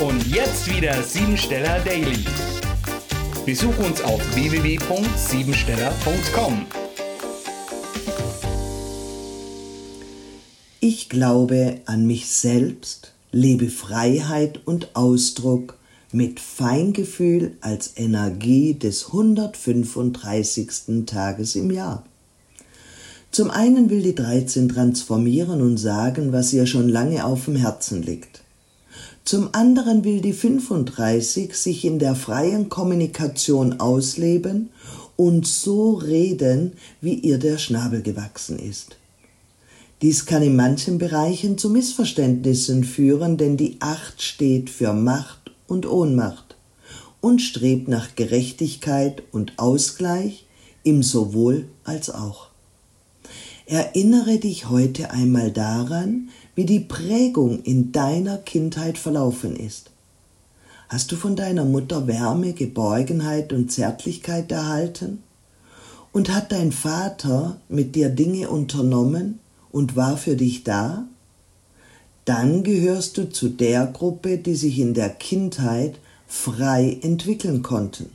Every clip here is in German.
Und jetzt wieder Siebensteller Daily. Besuch uns auf www.siebensteller.com. Ich glaube an mich selbst, lebe Freiheit und Ausdruck mit Feingefühl als Energie des 135. Tages im Jahr. Zum einen will die 13 transformieren und sagen, was ihr schon lange auf dem Herzen liegt. Zum anderen will die 35 sich in der freien Kommunikation ausleben und so reden, wie ihr der Schnabel gewachsen ist. Dies kann in manchen Bereichen zu Missverständnissen führen, denn die Acht steht für Macht und Ohnmacht und strebt nach Gerechtigkeit und Ausgleich im sowohl als auch. Erinnere dich heute einmal daran, wie die Prägung in deiner Kindheit verlaufen ist. Hast du von deiner Mutter Wärme, Geborgenheit und Zärtlichkeit erhalten? Und hat dein Vater mit dir Dinge unternommen und war für dich da? Dann gehörst du zu der Gruppe, die sich in der Kindheit frei entwickeln konnten.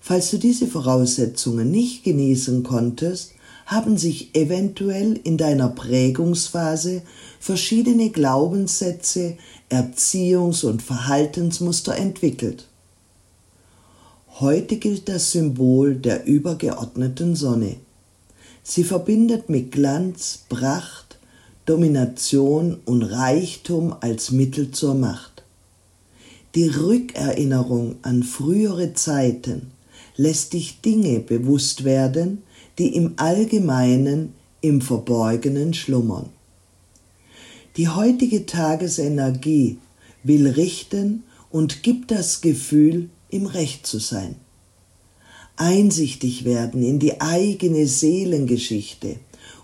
Falls du diese Voraussetzungen nicht genießen konntest, haben sich eventuell in deiner Prägungsphase verschiedene Glaubenssätze, Erziehungs- und Verhaltensmuster entwickelt. Heute gilt das Symbol der übergeordneten Sonne. Sie verbindet mit Glanz, Pracht, Domination und Reichtum als Mittel zur Macht. Die Rückerinnerung an frühere Zeiten lässt dich Dinge bewusst werden, die im Allgemeinen im Verborgenen schlummern. Die heutige Tagesenergie will richten und gibt das Gefühl, im Recht zu sein. Einsichtig werden in die eigene Seelengeschichte,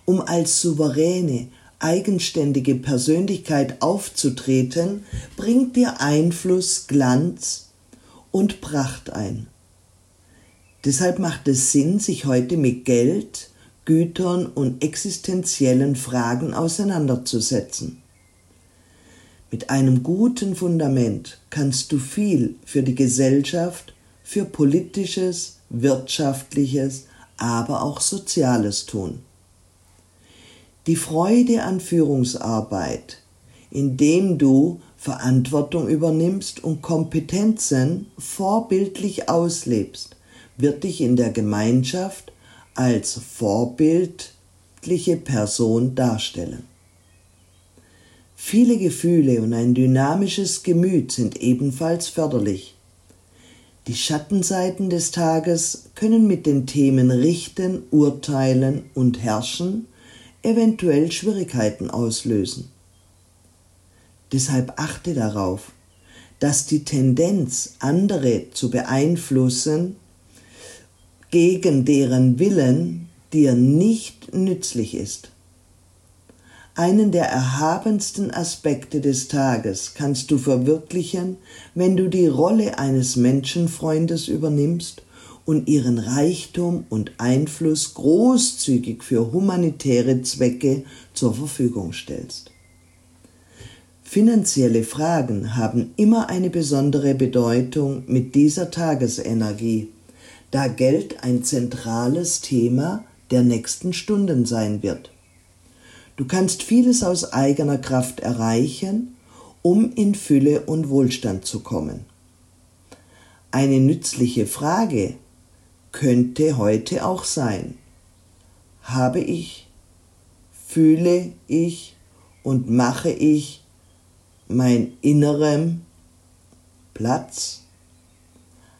um als souveräne, eigenständige Persönlichkeit aufzutreten, bringt dir Einfluss, Glanz und Pracht ein. Deshalb macht es Sinn, sich heute mit Geld, Gütern und existenziellen Fragen auseinanderzusetzen. Mit einem guten Fundament kannst du viel für die Gesellschaft, für politisches, wirtschaftliches, aber auch soziales tun. Die Freude an Führungsarbeit, indem du Verantwortung übernimmst und Kompetenzen vorbildlich auslebst, wird dich in der Gemeinschaft als vorbildliche Person darstellen. Viele Gefühle und ein dynamisches Gemüt sind ebenfalls förderlich. Die Schattenseiten des Tages können mit den Themen Richten, Urteilen und Herrschen eventuell Schwierigkeiten auslösen. Deshalb achte darauf, dass die Tendenz, andere zu beeinflussen, gegen deren Willen dir nicht nützlich ist. Einen der erhabensten Aspekte des Tages kannst du verwirklichen, wenn du die Rolle eines Menschenfreundes übernimmst und ihren Reichtum und Einfluss großzügig für humanitäre Zwecke zur Verfügung stellst. Finanzielle Fragen haben immer eine besondere Bedeutung mit dieser Tagesenergie da Geld ein zentrales Thema der nächsten Stunden sein wird. Du kannst vieles aus eigener Kraft erreichen, um in Fülle und Wohlstand zu kommen. Eine nützliche Frage könnte heute auch sein, habe ich, fühle ich und mache ich mein innerem Platz?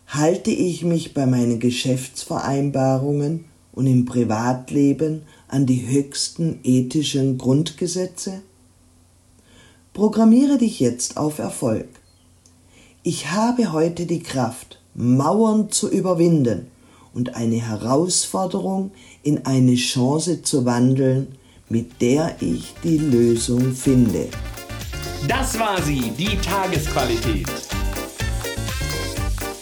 Halte ich mich bei meinen Geschäftsvereinbarungen und im Privatleben an die höchsten ethischen Grundgesetze? Programmiere dich jetzt auf Erfolg. Ich habe heute die Kraft, Mauern zu überwinden und eine Herausforderung in eine Chance zu wandeln, mit der ich die Lösung finde. Das war sie, die Tagesqualität.